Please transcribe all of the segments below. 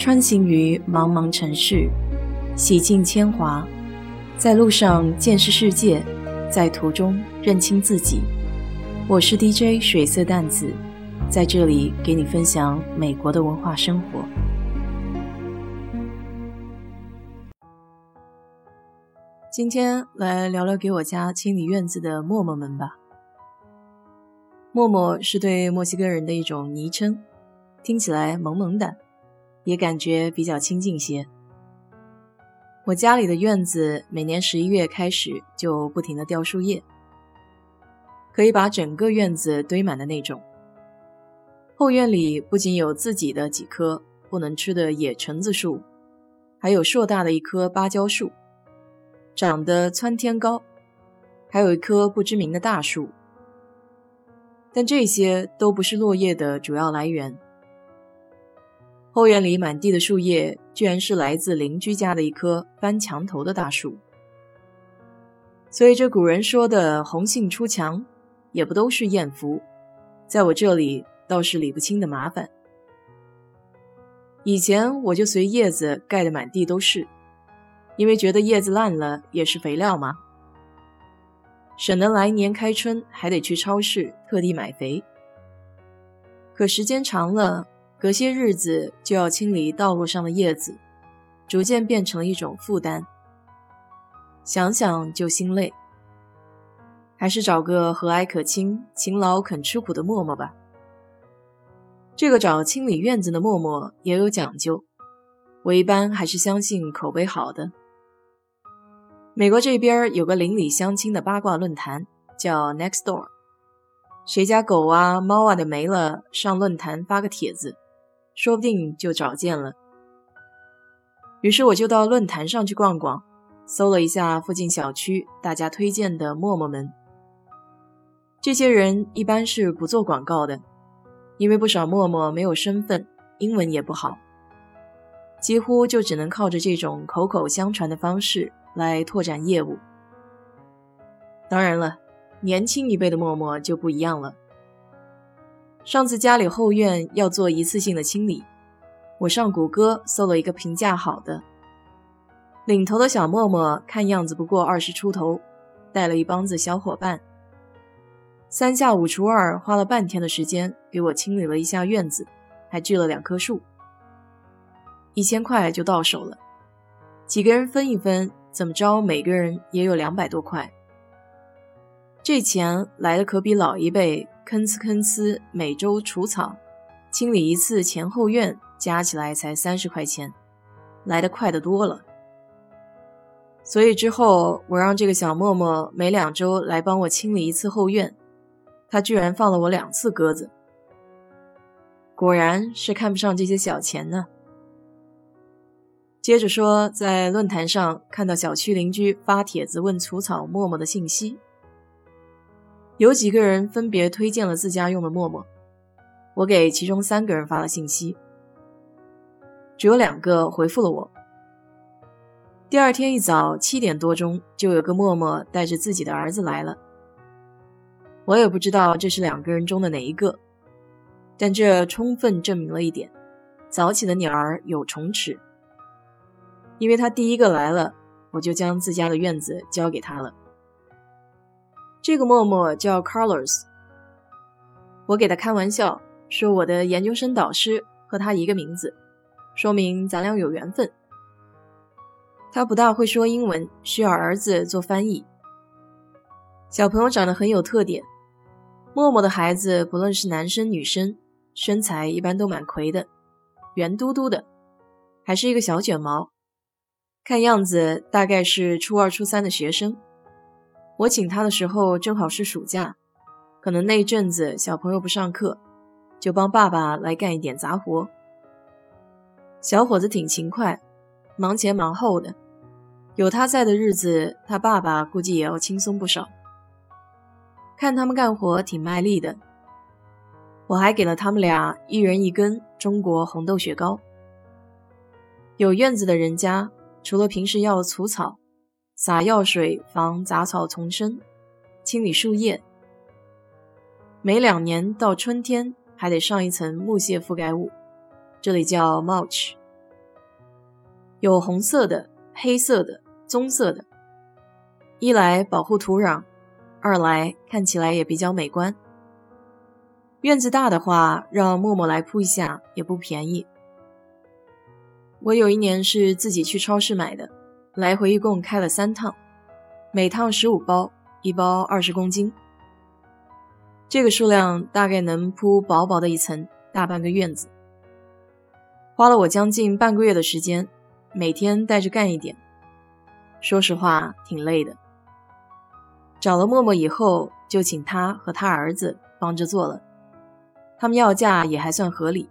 穿行于茫茫城市，洗尽铅华，在路上见识世界，在途中认清自己。我是 DJ 水色淡子，在这里给你分享美国的文化生活。今天来聊聊给我家清理院子的默默们吧。默默是对墨西哥人的一种昵称，听起来萌萌的，也感觉比较亲近些。我家里的院子每年十一月开始就不停的掉树叶，可以把整个院子堆满的那种。后院里不仅有自己的几棵不能吃的野橙子树，还有硕大的一棵芭蕉树，长得蹿天高，还有一棵不知名的大树。但这些都不是落叶的主要来源。后院里满地的树叶，居然是来自邻居家的一棵翻墙头的大树。所以这古人说的“红杏出墙”，也不都是艳福，在我这里倒是理不清的麻烦。以前我就随叶子盖得满地都是，因为觉得叶子烂了也是肥料嘛。省得来年开春还得去超市特地买肥。可时间长了，隔些日子就要清理道路上的叶子，逐渐变成了一种负担。想想就心累，还是找个和蔼可亲、勤劳肯吃苦的默默吧。这个找清理院子的默默也有讲究，我一般还是相信口碑好的。美国这边有个邻里相亲的八卦论坛，叫 Nextdoor。谁家狗啊、猫啊的没了，上论坛发个帖子，说不定就找见了。于是我就到论坛上去逛逛，搜了一下附近小区大家推荐的陌陌们。这些人一般是不做广告的，因为不少陌陌没有身份，英文也不好，几乎就只能靠着这种口口相传的方式。来拓展业务。当然了，年轻一辈的陌陌就不一样了。上次家里后院要做一次性的清理，我上谷歌搜了一个评价好的，领头的小默默看样子不过二十出头，带了一帮子小伙伴，三下五除二花了半天的时间给我清理了一下院子，还锯了两棵树，一千块就到手了，几个人分一分。怎么着，每个人也有两百多块，这钱来的可比老一辈吭哧吭哧每周除草、清理一次前后院加起来才三十块钱，来的快得多了。所以之后我让这个小默默每两周来帮我清理一次后院，他居然放了我两次鸽子，果然是看不上这些小钱呢。接着说，在论坛上看到小区邻居发帖子问除草默默的信息，有几个人分别推荐了自家用的陌陌，我给其中三个人发了信息，只有两个回复了我。第二天一早七点多钟，就有个陌陌带着自己的儿子来了，我也不知道这是两个人中的哪一个，但这充分证明了一点：早起的鸟儿有虫吃。因为他第一个来了，我就将自家的院子交给他了。这个默默叫 Carlos，我给他开玩笑说我的研究生导师和他一个名字，说明咱俩有缘分。他不大会说英文，需要儿子做翻译。小朋友长得很有特点，默默的孩子不论是男生女生，身材一般都蛮魁的，圆嘟嘟的，还是一个小卷毛。看样子大概是初二、初三的学生。我请他的时候正好是暑假，可能那阵子小朋友不上课，就帮爸爸来干一点杂活。小伙子挺勤快，忙前忙后的，有他在的日子，他爸爸估计也要轻松不少。看他们干活挺卖力的，我还给了他们俩一人一根中国红豆雪糕。有院子的人家。除了平时要除草、洒药水防杂草丛生、清理树叶，每两年到春天还得上一层木屑覆盖物，这里叫 mulch，有红色的、黑色的、棕色的。一来保护土壤，二来看起来也比较美观。院子大的话，让默默来铺一下也不便宜。我有一年是自己去超市买的，来回一共开了三趟，每趟十五包，一包二十公斤。这个数量大概能铺薄薄的一层，大半个院子。花了我将近半个月的时间，每天带着干一点。说实话，挺累的。找了默默以后，就请他和他儿子帮着做了。他们要价也还算合理，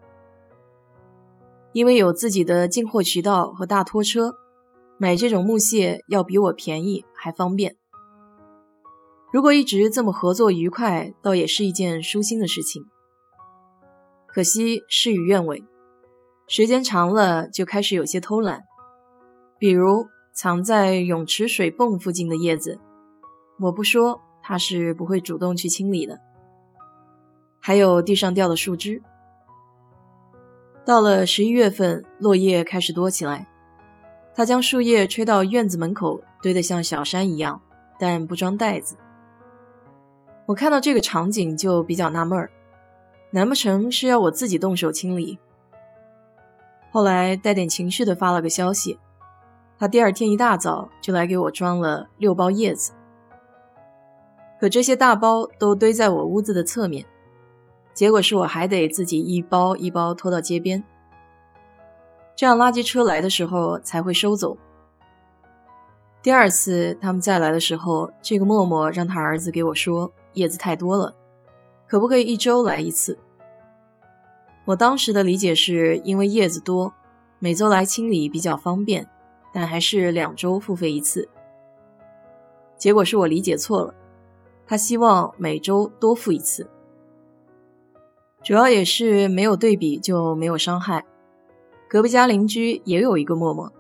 因为有自己的进货渠道和大拖车，买这种木屑要比我便宜还方便。如果一直这么合作愉快，倒也是一件舒心的事情。可惜事与愿违，时间长了就开始有些偷懒，比如藏在泳池水泵附近的叶子，我不说，他是不会主动去清理的。还有地上掉的树枝。到了十一月份，落叶开始多起来，他将树叶吹到院子门口，堆得像小山一样，但不装袋子。我看到这个场景就比较纳闷儿，难不成是要我自己动手清理？后来带点情绪的发了个消息，他第二天一大早就来给我装了六包叶子，可这些大包都堆在我屋子的侧面。结果是我还得自己一包一包拖到街边，这样垃圾车来的时候才会收走。第二次他们再来的时候，这个默默让他儿子给我说叶子太多了，可不可以一周来一次？我当时的理解是因为叶子多，每周来清理比较方便，但还是两周付费一次。结果是我理解错了，他希望每周多付一次。主要也是没有对比就没有伤害。隔壁家邻居也有一个默默，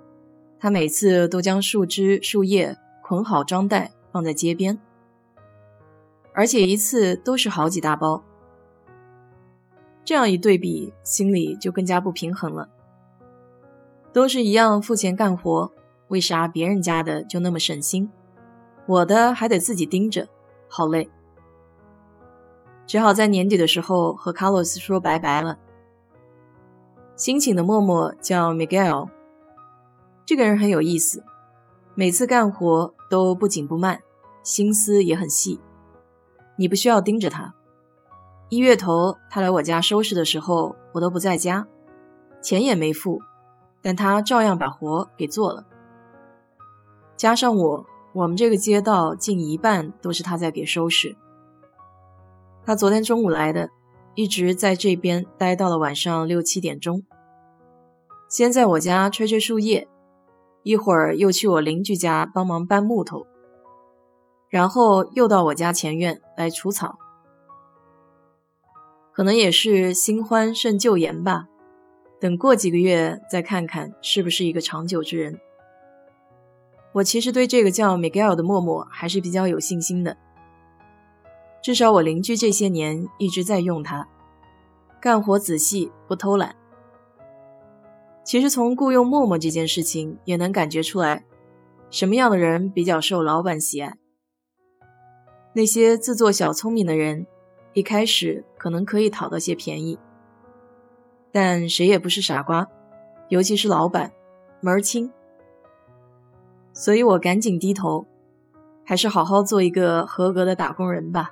他每次都将树枝、树叶捆好装袋放在街边，而且一次都是好几大包。这样一对比，心里就更加不平衡了。都是一样付钱干活，为啥别人家的就那么省心，我的还得自己盯着，好累。只好在年底的时候和卡洛斯说拜拜了。新请的默默叫 Miguel，这个人很有意思，每次干活都不紧不慢，心思也很细。你不需要盯着他。一月头他来我家收拾的时候，我都不在家，钱也没付，但他照样把活给做了。加上我，我们这个街道近一半都是他在给收拾。他昨天中午来的，一直在这边待到了晚上六七点钟。先在我家吹吹树叶，一会儿又去我邻居家帮忙搬木头，然后又到我家前院来除草。可能也是新欢胜旧颜吧。等过几个月再看看是不是一个长久之人。我其实对这个叫 Miguel 的默默还是比较有信心的。至少我邻居这些年一直在用它，干活仔细不偷懒。其实从雇佣默默这件事情也能感觉出来，什么样的人比较受老板喜爱。那些自作小聪明的人，一开始可能可以讨到些便宜，但谁也不是傻瓜，尤其是老板，门儿清。所以我赶紧低头，还是好好做一个合格的打工人吧。